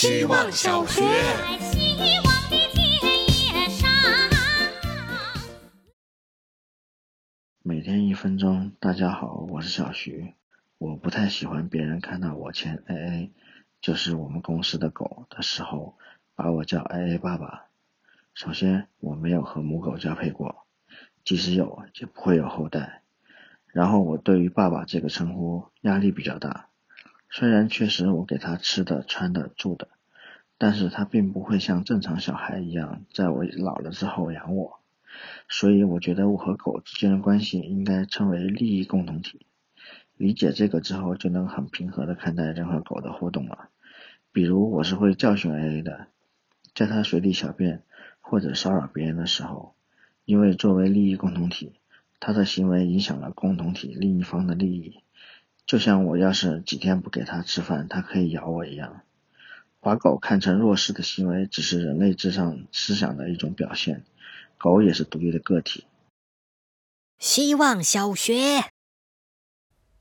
希望小学。每天一分钟，大家好，我是小徐。我不太喜欢别人看到我签 AA，就是我们公司的狗的时候，把我叫 AA 爸爸。首先，我没有和母狗交配过，即使有，也不会有后代。然后，我对于爸爸这个称呼压力比较大。虽然确实我给它吃的、穿的、住的，但是它并不会像正常小孩一样，在我老了之后养我。所以，我觉得我和狗之间的关系应该称为利益共同体。理解这个之后，就能很平和的看待人和狗的互动了。比如，我是会教训 AA 的，在它随地小便。或者骚扰别人的时候，因为作为利益共同体，他的行为影响了共同体另一方的利益。就像我要是几天不给它吃饭，它可以咬我一样。把狗看成弱势的行为，只是人类至上思想的一种表现。狗也是独立的个体。希望小学，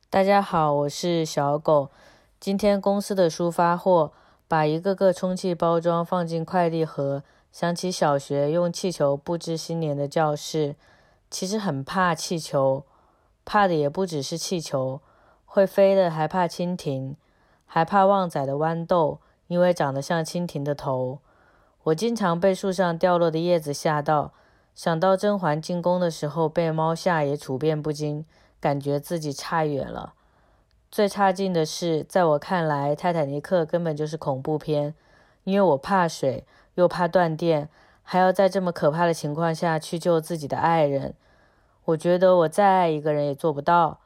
大家好，我是小狗。今天公司的书发货，把一个个充气包装放进快递盒。想起小学用气球布置新年的教室，其实很怕气球，怕的也不只是气球，会飞的还怕蜻蜓，还怕旺仔的豌豆，因为长得像蜻蜓的头。我经常被树上掉落的叶子吓到，想到甄嬛进宫的时候被猫吓也处变不惊，感觉自己差远了。最差劲的是，在我看来，泰坦尼克根本就是恐怖片，因为我怕水。又怕断电，还要在这么可怕的情况下去救自己的爱人，我觉得我再爱一个人也做不到，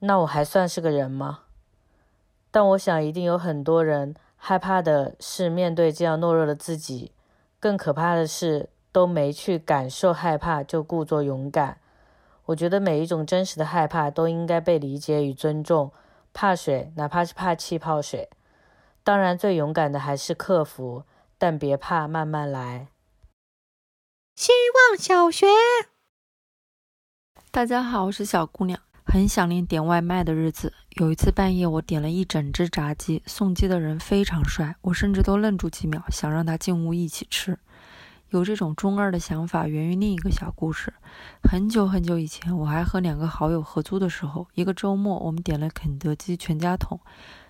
那我还算是个人吗？但我想一定有很多人害怕的是面对这样懦弱的自己，更可怕的是都没去感受害怕就故作勇敢。我觉得每一种真实的害怕都应该被理解与尊重，怕水哪怕是怕气泡水，当然最勇敢的还是克服。但别怕，慢慢来。希望小学，大家好，我是小姑娘，很想念点外卖的日子。有一次半夜，我点了一整只炸鸡，送鸡的人非常帅，我甚至都愣住几秒，想让他进屋一起吃。有这种中二的想法，源于另一个小故事。很久很久以前，我还和两个好友合租的时候，一个周末，我们点了肯德基全家桶，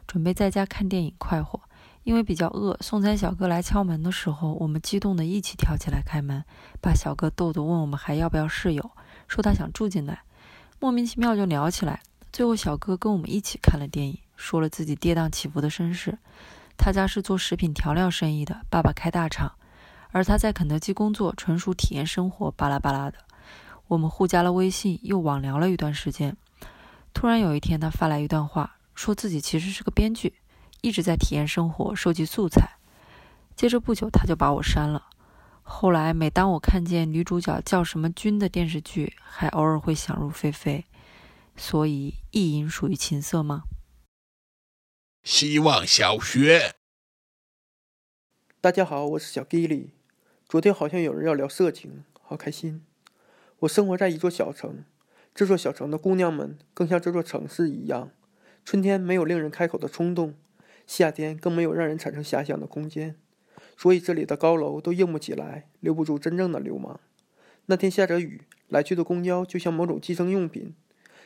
准备在家看电影快活。因为比较饿，送餐小哥来敲门的时候，我们激动的一起跳起来开门，把小哥逗得问我们还要不要室友，说他想住进来，莫名其妙就聊起来。最后小哥跟我们一起看了电影，说了自己跌宕起伏的身世。他家是做食品调料生意的，爸爸开大厂，而他在肯德基工作，纯属体验生活，巴拉巴拉的。我们互加了微信，又网聊了一段时间。突然有一天，他发来一段话，说自己其实是个编剧。一直在体验生活，收集素材。接着不久，他就把我删了。后来，每当我看见女主角叫什么君的电视剧，还偶尔会想入非非。所以，意淫属于情色吗？希望小学。大家好，我是小 Gilly。昨天好像有人要聊色情，好开心。我生活在一座小城，这座小城的姑娘们更像这座城市一样，春天没有令人开口的冲动。夏天更没有让人产生遐想的空间，所以这里的高楼都硬不起来，留不住真正的流氓。那天下着雨，来去的公交就像某种寄生用品，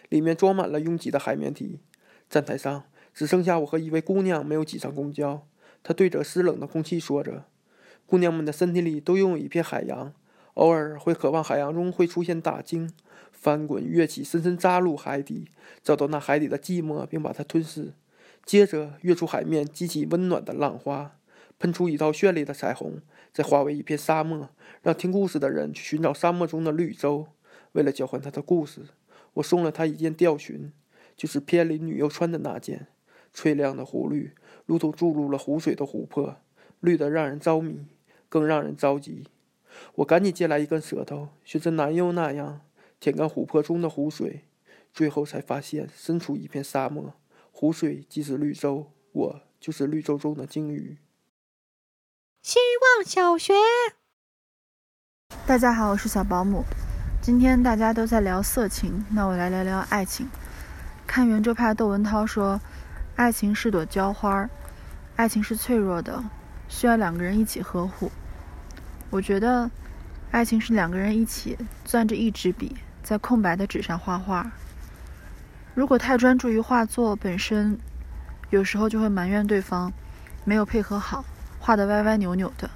里面装满了拥挤的海绵体。站台上只剩下我和一位姑娘没有挤上公交。她对着湿冷的空气说着：“姑娘们的身体里都拥有一片海洋，偶尔会渴望海洋中会出现大鲸，翻滚跃起，深深扎入海底，找到那海底的寂寞，并把它吞噬。”接着跃出海面，激起温暖的浪花，喷出一道绚丽的彩虹，再化为一片沙漠，让听故事的人去寻找沙漠中的绿洲。为了交换他的故事，我送了他一件吊裙，就是片里女优穿的那件。翠亮的湖绿，如同注入了湖水的琥珀，绿得让人着迷，更让人着急。我赶紧借来一根舌头，学着男优那样舔干琥珀中的湖水，最后才发现身处一片沙漠。湖水即是绿洲，我就是绿洲中的鲸鱼。希望小学，大家好，我是小保姆。今天大家都在聊色情，那我来聊聊爱情。看圆桌派窦文涛说，爱情是朵娇花，爱情是脆弱的，需要两个人一起呵护。我觉得，爱情是两个人一起攥着一支笔，在空白的纸上画画。如果太专注于画作本身，有时候就会埋怨对方没有配合好，画的歪歪扭扭的。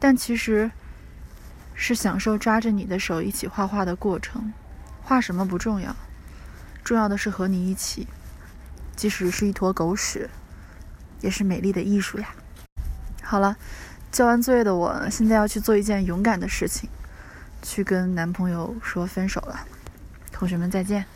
但其实，是享受抓着你的手一起画画的过程。画什么不重要，重要的是和你一起，即使是一坨狗屎，也是美丽的艺术呀。好了，交完作业的我现在要去做一件勇敢的事情，去跟男朋友说分手了。同学们再见。